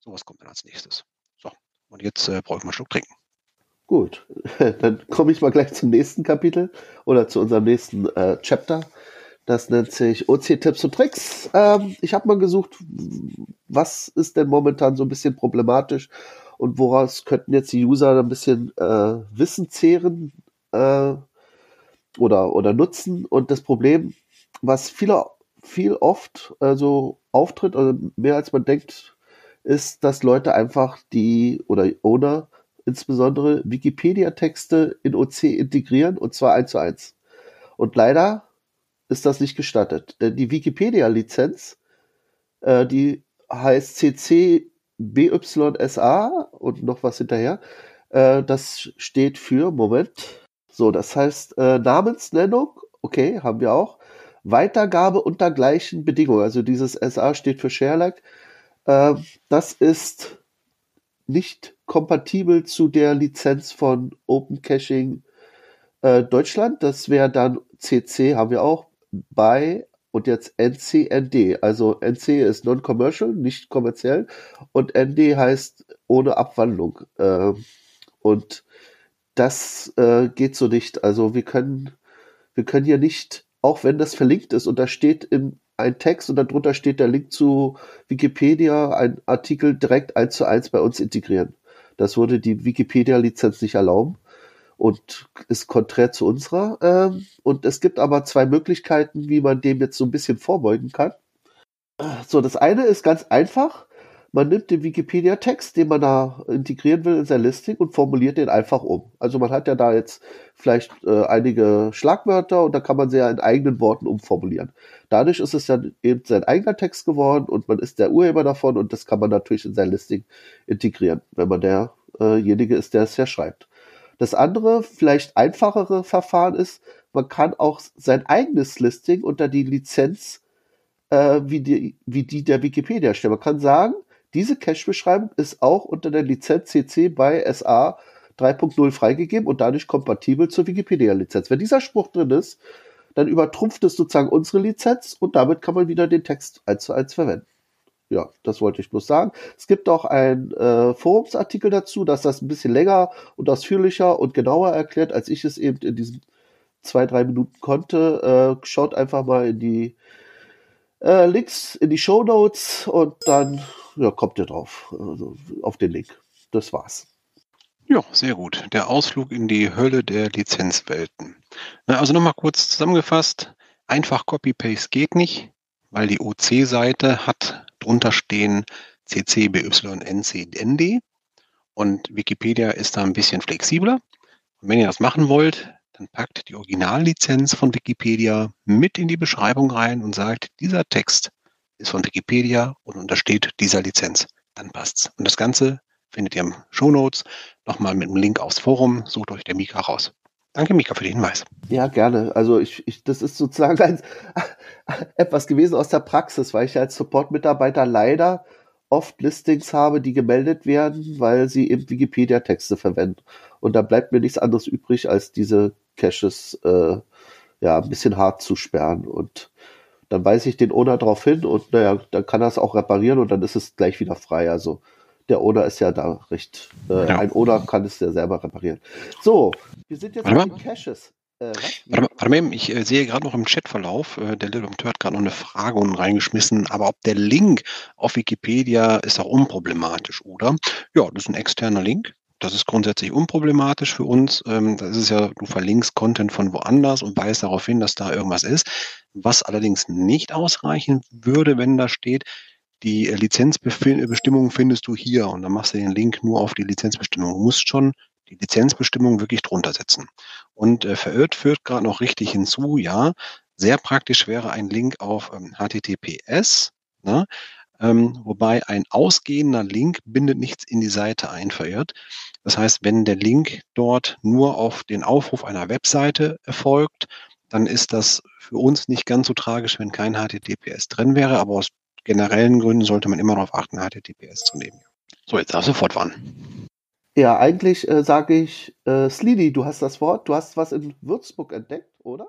Sowas kommt dann als nächstes. So, und jetzt äh, brauche ich mal einen Schluck trinken. Gut, dann komme ich mal gleich zum nächsten Kapitel oder zu unserem nächsten äh, Chapter. Das nennt sich OC-Tipps und Tricks. Ähm, ich habe mal gesucht, was ist denn momentan so ein bisschen problematisch und woraus könnten jetzt die User ein bisschen äh, Wissen zehren äh, oder, oder nutzen. Und das Problem, was viele, viel oft also auftritt, oder mehr als man denkt, ist, dass Leute einfach die oder Owner insbesondere Wikipedia-Texte in OC integrieren und zwar eins zu eins. Und leider ist das nicht gestattet, denn die Wikipedia-Lizenz, äh, die heißt CC BYSA und noch was hinterher. Äh, das steht für, Moment, so, das heißt äh, Namensnennung, okay, haben wir auch. Weitergabe unter gleichen Bedingungen, also dieses SA steht für ShareLike. Äh, das ist nicht kompatibel zu der Lizenz von Open Caching äh, Deutschland. Das wäre dann CC, haben wir auch, bei und jetzt NCND. Also NC ist non-commercial, nicht kommerziell und ND heißt ohne Abwandlung. Äh, und das äh, geht so nicht. Also wir können, wir können hier nicht, auch wenn das verlinkt ist und da steht im ein Text und darunter steht der Link zu Wikipedia, ein Artikel direkt eins zu eins bei uns integrieren. Das würde die Wikipedia-Lizenz nicht erlauben und ist konträr zu unserer. Ähm, und es gibt aber zwei Möglichkeiten, wie man dem jetzt so ein bisschen vorbeugen kann. So, das eine ist ganz einfach. Man nimmt den Wikipedia-Text, den man da integrieren will in sein Listing und formuliert den einfach um. Also man hat ja da jetzt vielleicht äh, einige Schlagwörter und da kann man sie ja in eigenen Worten umformulieren. Dadurch ist es dann eben sein eigener Text geworden und man ist der Urheber davon und das kann man natürlich in sein Listing integrieren, wenn man derjenige ist, der es ja schreibt. Das andere, vielleicht einfachere Verfahren ist, man kann auch sein eigenes Listing unter die Lizenz äh, wie, die, wie die der Wikipedia stellen. Man kann sagen, diese Cache-Beschreibung ist auch unter der Lizenz CC bei SA 3.0 freigegeben und dadurch kompatibel zur Wikipedia-Lizenz. Wenn dieser Spruch drin ist, dann übertrumpft es sozusagen unsere Lizenz und damit kann man wieder den Text eins zu eins verwenden ja, das wollte ich bloß sagen. Es gibt auch einen äh, Forumsartikel dazu, dass das ein bisschen länger und ausführlicher und genauer erklärt, als ich es eben in diesen zwei, drei Minuten konnte. Äh, schaut einfach mal in die äh, Links, in die Show Notes und dann ja, kommt ihr drauf, also auf den Link. Das war's. Ja, sehr gut. Der Ausflug in die Hölle der Lizenzwelten. Na, also nochmal kurz zusammengefasst. Einfach Copy-Paste geht nicht, weil die OC-Seite hat drunter stehen CC, BY, NC, ND. Und Wikipedia ist da ein bisschen flexibler. Und wenn ihr das machen wollt, dann packt die Originallizenz von Wikipedia mit in die Beschreibung rein und sagt, dieser Text ist von Wikipedia und untersteht dieser Lizenz. Dann passt's. Und das Ganze findet ihr im Show Notes nochmal mit einem Link aufs Forum. Sucht euch der Mika raus. Danke, Mika, für den Hinweis. Ja, gerne. Also ich, ich das ist sozusagen ein, etwas gewesen aus der Praxis, weil ich als Support-Mitarbeiter leider oft Listings habe, die gemeldet werden, weil sie eben Wikipedia-Texte verwenden. Und da bleibt mir nichts anderes übrig, als diese Caches äh, ja ein bisschen hart zu sperren. Und dann weise ich den Owner darauf hin und naja, dann kann er es auch reparieren und dann ist es gleich wieder frei. Also der Owner ist ja da recht. Äh, ja. Ein Owner kann es ja selber reparieren. So, wir sind jetzt bei den Caches. Äh, warte, warte mal, ich äh, sehe gerade noch im Chatverlauf, äh, der Little hat gerade noch eine Frage unten reingeschmissen, aber ob der Link auf Wikipedia ist auch unproblematisch, oder? Ja, das ist ein externer Link. Das ist grundsätzlich unproblematisch für uns. Ähm, das ist ja, du verlinkst Content von woanders und weist darauf hin, dass da irgendwas ist. Was allerdings nicht ausreichen würde, wenn da steht, die Lizenzbestimmung findest du hier und dann machst du den Link nur auf die Lizenzbestimmung. Du musst schon die Lizenzbestimmung wirklich drunter setzen. Und äh, verirrt führt gerade noch richtig hinzu, ja, sehr praktisch wäre ein Link auf ähm, HTTPS, ne? Ähm, wobei ein ausgehender Link bindet nichts in die Seite ein, verirrt. Das heißt, wenn der Link dort nur auf den Aufruf einer Webseite erfolgt, dann ist das für uns nicht ganz so tragisch, wenn kein HTTPS drin wäre, aber aus generellen Gründen sollte man immer darauf achten, HTTPS zu nehmen. So, jetzt darfst du fortfahren. Ja, eigentlich äh, sage ich, äh, Slidi, du hast das Wort, du hast was in Würzburg entdeckt, oder?